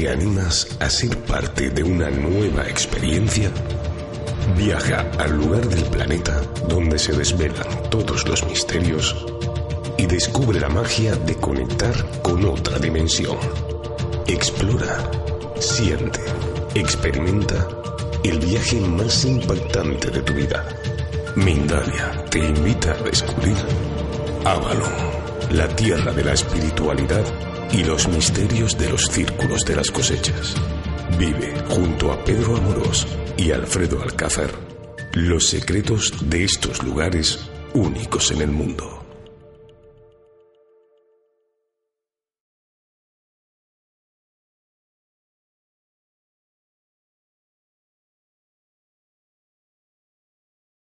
¿Te animas a ser parte de una nueva experiencia? Viaja al lugar del planeta donde se desvelan todos los misterios y descubre la magia de conectar con otra dimensión. Explora, siente, experimenta el viaje más impactante de tu vida. Mindalia te invita a descubrir Avalon, la tierra de la espiritualidad y los misterios de los círculos de las cosechas. Vive junto a Pedro Amorós y Alfredo Alcázar los secretos de estos lugares únicos en el mundo.